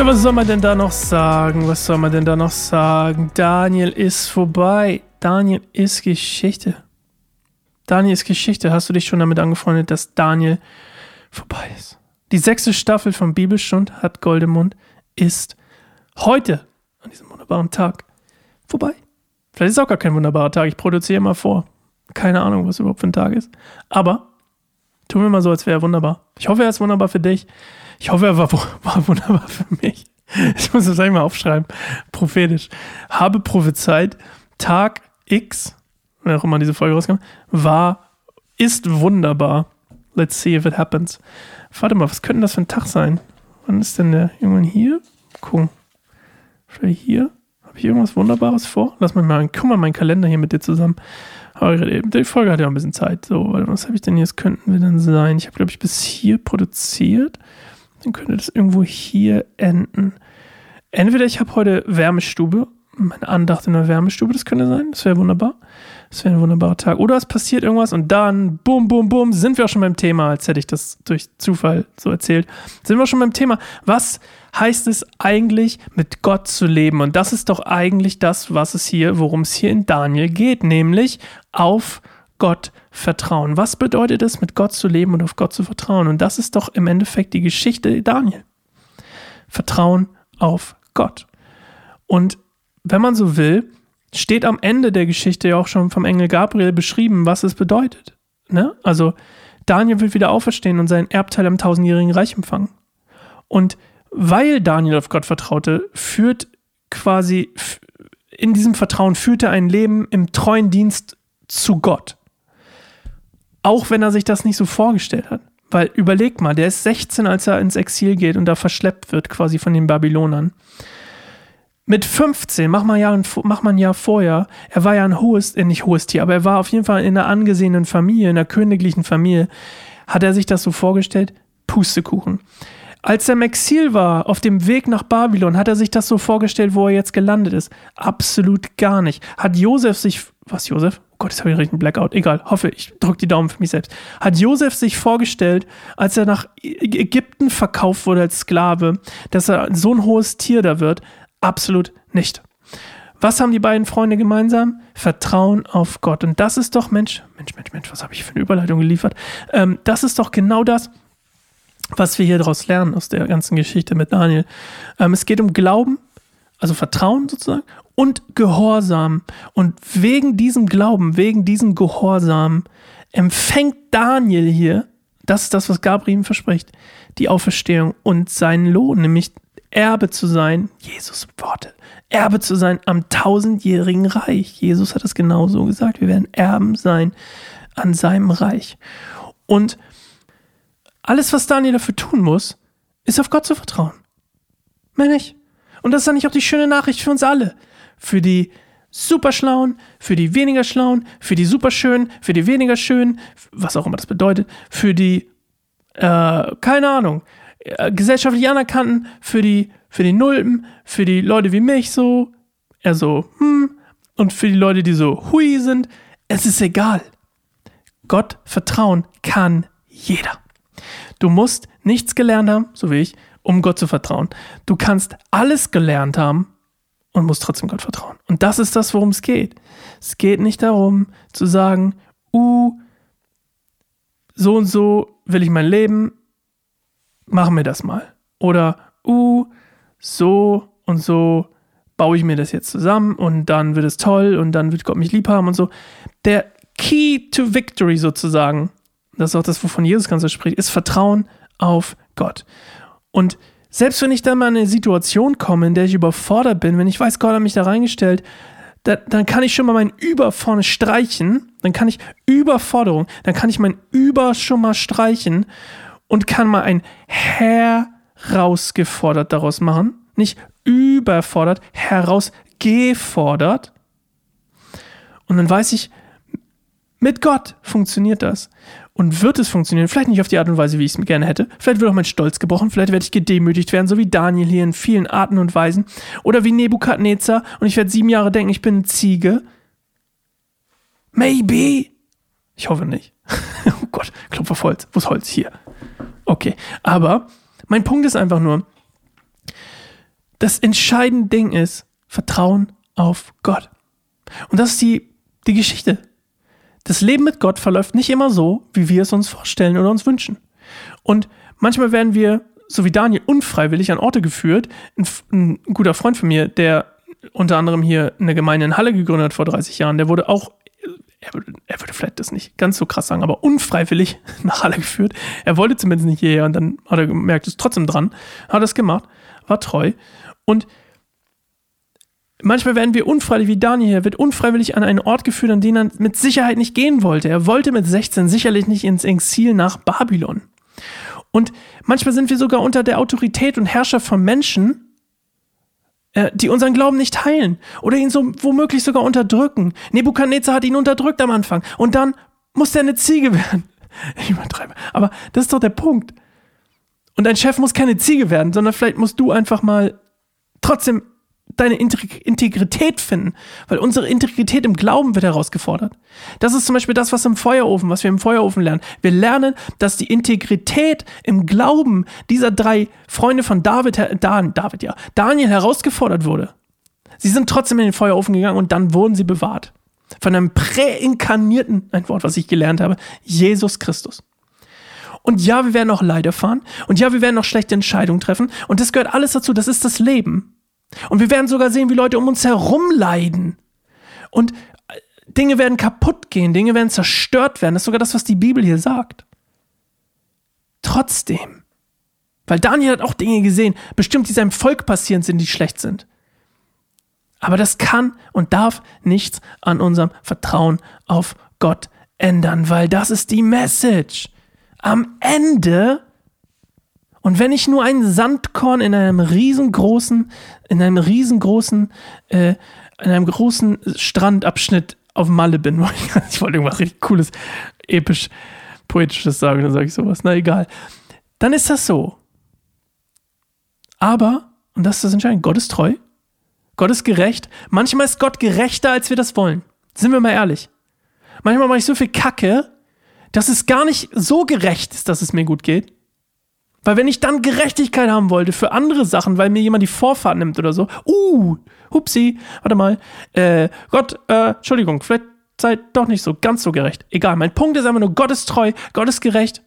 Ja, was soll man denn da noch sagen? Was soll man denn da noch sagen? Daniel ist vorbei. Daniel ist Geschichte. Daniel ist Geschichte. Hast du dich schon damit angefreundet, dass Daniel vorbei ist? Die sechste Staffel von Bibelstund hat Goldemund ist heute, an diesem wunderbaren Tag, vorbei. Vielleicht ist auch gar kein wunderbarer Tag. Ich produziere immer vor. Keine Ahnung, was überhaupt für ein Tag ist. Aber tun wir mal so, als wäre er wunderbar. Ich hoffe, er ist wunderbar für dich. Ich hoffe, er war, war wunderbar für mich. Ich muss das gleich mal aufschreiben. Prophetisch. Habe prophezeit, Tag X, wer auch immer diese Folge rauskam, war, ist wunderbar. Let's see if it happens. Warte mal, was könnte das für ein Tag sein? Wann ist denn der irgendwann hier? Gucken. Vielleicht hier? Ich irgendwas Wunderbares vor? Lass mal mal, guck mal meinen Kalender hier mit dir zusammen. Die Folge hat ja ein bisschen Zeit. So, was habe ich denn? Das könnten wir dann sein. Ich habe, glaube ich, bis hier produziert. Dann könnte das irgendwo hier enden. Entweder ich habe heute Wärmestube, meine Andacht in der Wärmestube, das könnte sein, das wäre wunderbar. Das wäre ein wunderbarer Tag. Oder es passiert irgendwas und dann, bum, bum, bum, sind wir auch schon beim Thema, als hätte ich das durch Zufall so erzählt. Sind wir schon beim Thema. Was heißt es eigentlich, mit Gott zu leben? Und das ist doch eigentlich das, was es hier, worum es hier in Daniel geht, nämlich auf Gott vertrauen. Was bedeutet es, mit Gott zu leben und auf Gott zu vertrauen? Und das ist doch im Endeffekt die Geschichte Daniel. Vertrauen auf Gott. Und wenn man so will, steht am Ende der Geschichte ja auch schon vom Engel Gabriel beschrieben, was es bedeutet. Ne? Also Daniel will wieder auferstehen und seinen Erbteil am tausendjährigen Reich empfangen. Und weil Daniel auf Gott vertraute, führt quasi in diesem Vertrauen führt er ein Leben im treuen Dienst zu Gott. Auch wenn er sich das nicht so vorgestellt hat. Weil überleg mal, der ist 16, als er ins Exil geht und da verschleppt wird, quasi von den Babylonern. Mit 15, mach mal, ein Jahr, mach mal ein Jahr vorher, er war ja ein hohes, äh, nicht hohes Tier, aber er war auf jeden Fall in einer angesehenen Familie, in einer königlichen Familie. Hat er sich das so vorgestellt? Pustekuchen. Als er im Exil war, auf dem Weg nach Babylon, hat er sich das so vorgestellt, wo er jetzt gelandet ist? Absolut gar nicht. Hat Josef sich, was Josef? Oh Gott, jetzt habe ich richtig einen Blackout. Egal, hoffe, ich drücke die Daumen für mich selbst. Hat Josef sich vorgestellt, als er nach Ägypten verkauft wurde als Sklave, dass er so ein hohes Tier da wird? Absolut nicht. Was haben die beiden Freunde gemeinsam? Vertrauen auf Gott. Und das ist doch, Mensch, Mensch, Mensch, Mensch, was habe ich für eine Überleitung geliefert? Ähm, das ist doch genau das, was wir hier daraus lernen aus der ganzen Geschichte mit Daniel. Ähm, es geht um Glauben, also Vertrauen sozusagen, und Gehorsam. Und wegen diesem Glauben, wegen diesem Gehorsam empfängt Daniel hier, das ist das, was Gabriel ihm verspricht, die Auferstehung und seinen Lohn, nämlich Erbe zu sein, Jesus Worte, Erbe zu sein am tausendjährigen Reich. Jesus hat es genauso gesagt. Wir werden Erben sein an seinem Reich. Und alles, was Daniel dafür tun muss, ist auf Gott zu vertrauen. Mehr nicht. Und das ist dann nicht auch die schöne Nachricht für uns alle. Für die Superschlauen, für die weniger Schlauen, für die Superschönen, für die weniger Schönen, was auch immer das bedeutet, für die, äh, keine Ahnung, äh, gesellschaftlich Anerkannten, für die, für die Nulpen, für die Leute wie mich so, eher so, hm, und für die Leute, die so hui sind. Es ist egal. Gott vertrauen kann jeder. Du musst nichts gelernt haben, so wie ich, um Gott zu vertrauen. Du kannst alles gelernt haben und musst trotzdem Gott vertrauen. Und das ist das, worum es geht. Es geht nicht darum zu sagen, uh, so und so will ich mein Leben, machen wir das mal. Oder, uh, so und so baue ich mir das jetzt zusammen und dann wird es toll und dann wird Gott mich lieb haben und so. Der Key to Victory sozusagen das ist auch das, wovon Jesus ganz spricht, ist Vertrauen auf Gott. Und selbst wenn ich dann mal in eine Situation komme, in der ich überfordert bin, wenn ich weiß, Gott hat mich da reingestellt, da, dann kann ich schon mal mein Über vorne streichen, dann kann ich Überforderung, dann kann ich mein Über schon mal streichen und kann mal ein herausgefordert daraus machen. Nicht überfordert, herausgefordert. Und dann weiß ich, mit Gott funktioniert das. Und wird es funktionieren? Vielleicht nicht auf die Art und Weise, wie ich es gerne hätte. Vielleicht wird auch mein Stolz gebrochen. Vielleicht werde ich gedemütigt werden, so wie Daniel hier in vielen Arten und Weisen. Oder wie Nebukadnezar. Und ich werde sieben Jahre denken, ich bin eine Ziege. Maybe. Ich hoffe nicht. oh Gott, Klopf Holz. Wo ist Holz? Hier. Okay. Aber mein Punkt ist einfach nur, das entscheidende Ding ist Vertrauen auf Gott. Und das ist die, die Geschichte. Das Leben mit Gott verläuft nicht immer so, wie wir es uns vorstellen oder uns wünschen. Und manchmal werden wir, so wie Daniel, unfreiwillig an Orte geführt. Ein, ein guter Freund von mir, der unter anderem hier eine Gemeinde in Halle gegründet hat vor 30 Jahren, der wurde auch er würde, er würde vielleicht das nicht ganz so krass sagen, aber unfreiwillig nach Halle geführt. Er wollte zumindest nicht hierher und dann hat er gemerkt, ist trotzdem dran, hat es gemacht, war treu. Und manchmal werden wir unfreiwillig, wie Daniel wird unfreiwillig an einen Ort geführt, an den er mit Sicherheit nicht gehen wollte. Er wollte mit 16 sicherlich nicht ins Exil nach Babylon. Und manchmal sind wir sogar unter der Autorität und Herrschaft von Menschen, die unseren Glauben nicht teilen oder ihn so womöglich sogar unterdrücken. Nebukadnezar hat ihn unterdrückt am Anfang und dann muss er eine Ziege werden. Ich übertreibe. Aber das ist doch der Punkt. Und dein Chef muss keine Ziege werden, sondern vielleicht musst du einfach mal trotzdem deine Integrität finden, weil unsere Integrität im Glauben wird herausgefordert. Das ist zum Beispiel das, was im Feuerofen, was wir im Feuerofen lernen. Wir lernen, dass die Integrität im Glauben dieser drei Freunde von David, Dan, David ja, Daniel herausgefordert wurde. Sie sind trotzdem in den Feuerofen gegangen und dann wurden sie bewahrt. Von einem präinkarnierten, ein Wort, was ich gelernt habe, Jesus Christus. Und ja, wir werden noch Leid erfahren. Und ja, wir werden noch schlechte Entscheidungen treffen. Und das gehört alles dazu. Das ist das Leben. Und wir werden sogar sehen, wie Leute um uns herum leiden. Und äh, Dinge werden kaputt gehen, Dinge werden zerstört werden. Das ist sogar das, was die Bibel hier sagt. Trotzdem. Weil Daniel hat auch Dinge gesehen, bestimmt, die seinem Volk passieren sind, die schlecht sind. Aber das kann und darf nichts an unserem Vertrauen auf Gott ändern, weil das ist die Message. Am Ende und wenn ich nur ein Sandkorn in einem riesengroßen, in einem riesengroßen, äh, in einem großen Strandabschnitt auf Malle bin, ich wollte irgendwas richtig cooles, episch, poetisches sagen, dann sage ich sowas, na egal. Dann ist das so. Aber, und das ist das Entscheidende, Gott ist treu, Gott ist gerecht. Manchmal ist Gott gerechter, als wir das wollen. Sind wir mal ehrlich. Manchmal mache ich so viel Kacke, dass es gar nicht so gerecht ist, dass es mir gut geht. Weil wenn ich dann Gerechtigkeit haben wollte für andere Sachen, weil mir jemand die Vorfahrt nimmt oder so, uh, hupsi, warte mal, äh, Gott, äh, Entschuldigung, vielleicht seid doch nicht so ganz so gerecht. Egal, mein Punkt ist einfach nur, Gott ist treu, Gott ist gerecht,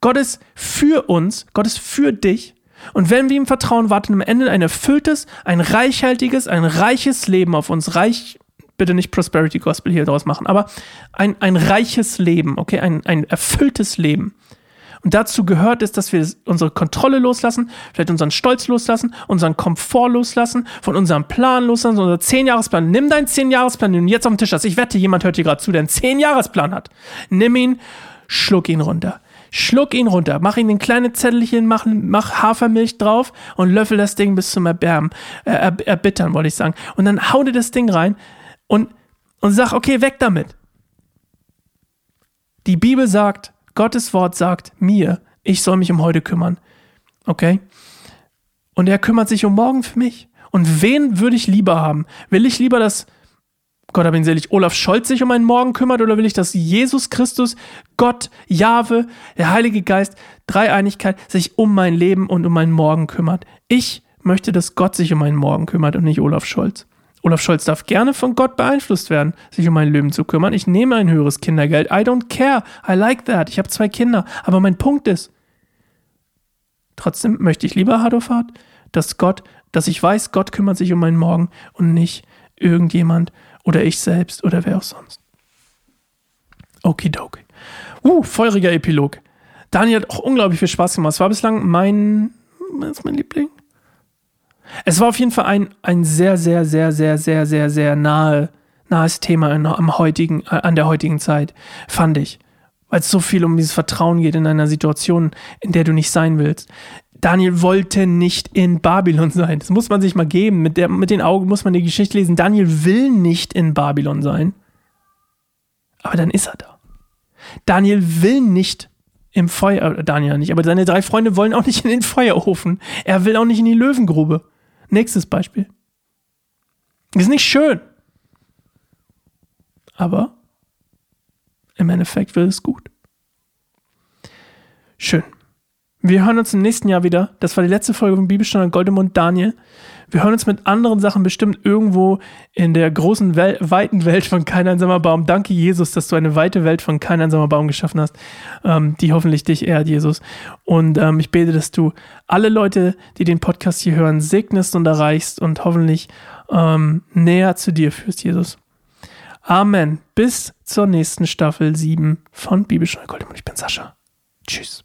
Gott ist für uns, Gott ist für dich. Und wenn wir ihm vertrauen, warten am Ende ein erfülltes, ein reichhaltiges, ein reiches Leben auf uns. Reich, bitte nicht Prosperity Gospel hier draus machen, aber ein, ein reiches Leben, okay, ein, ein erfülltes Leben. Und dazu gehört es, dass wir unsere Kontrolle loslassen, vielleicht unseren Stolz loslassen, unseren Komfort loslassen, von unserem Plan loslassen, unser Zehn-Jahresplan. Nimm deinen Zehn-Jahresplan, den du jetzt auf dem Tisch hast. Ich wette, jemand hört hier gerade zu, der einen Zehn-Jahresplan hat. Nimm ihn, schluck ihn runter. Schluck ihn runter, mach ihn in kleine Zettelchen, mach, mach Hafermilch drauf und löffel das Ding bis zum Erbärmen, äh, erbittern, wollte ich sagen. Und dann hau dir das Ding rein und, und sag, okay, weg damit. Die Bibel sagt, Gottes Wort sagt mir, ich soll mich um heute kümmern. Okay? Und er kümmert sich um morgen für mich. Und wen würde ich lieber haben? Will ich lieber, dass Gott hab ihn selig, Olaf Scholz sich um meinen Morgen kümmert oder will ich, dass Jesus Christus, Gott, Jahwe, der Heilige Geist, Dreieinigkeit sich um mein Leben und um meinen Morgen kümmert? Ich möchte, dass Gott sich um meinen Morgen kümmert und nicht Olaf Scholz. Olaf Scholz darf gerne von Gott beeinflusst werden, sich um mein Leben zu kümmern. Ich nehme ein höheres Kindergeld. I don't care. I like that. Ich habe zwei Kinder. Aber mein Punkt ist, trotzdem möchte ich lieber, Hadofahrt, dass Gott, dass ich weiß, Gott kümmert sich um meinen Morgen und nicht irgendjemand oder ich selbst oder wer auch sonst. Okidoki. Uh, feuriger Epilog. Daniel hat auch unglaublich viel Spaß gemacht. Es war bislang mein, mein Liebling? Es war auf jeden Fall ein, ein sehr, sehr, sehr, sehr, sehr, sehr, sehr nahe, nahes Thema am heutigen, äh, an der heutigen Zeit, fand ich. Weil es so viel um dieses Vertrauen geht in einer Situation, in der du nicht sein willst. Daniel wollte nicht in Babylon sein. Das muss man sich mal geben. Mit, der, mit den Augen muss man die Geschichte lesen. Daniel will nicht in Babylon sein. Aber dann ist er da. Daniel will nicht im Feuer, äh, Daniel nicht, aber seine drei Freunde wollen auch nicht in den Feuerofen. Er will auch nicht in die Löwengrube. Nächstes Beispiel. Ist nicht schön. Aber im Endeffekt wird es gut. Schön. Wir hören uns im nächsten Jahr wieder. Das war die letzte Folge von Bibelstunde Goldemund Daniel. Wir hören uns mit anderen Sachen bestimmt irgendwo in der großen Wel weiten Welt von kein einsamer Baum. Danke, Jesus, dass du eine weite Welt von kein einsamer Baum geschaffen hast, ähm, die hoffentlich dich ehrt, Jesus. Und ähm, ich bete, dass du alle Leute, die den Podcast hier hören, segnest und erreichst und hoffentlich ähm, näher zu dir führst, Jesus. Amen. Bis zur nächsten Staffel 7 von Bibelstunde Goldemund. Ich bin Sascha. Tschüss.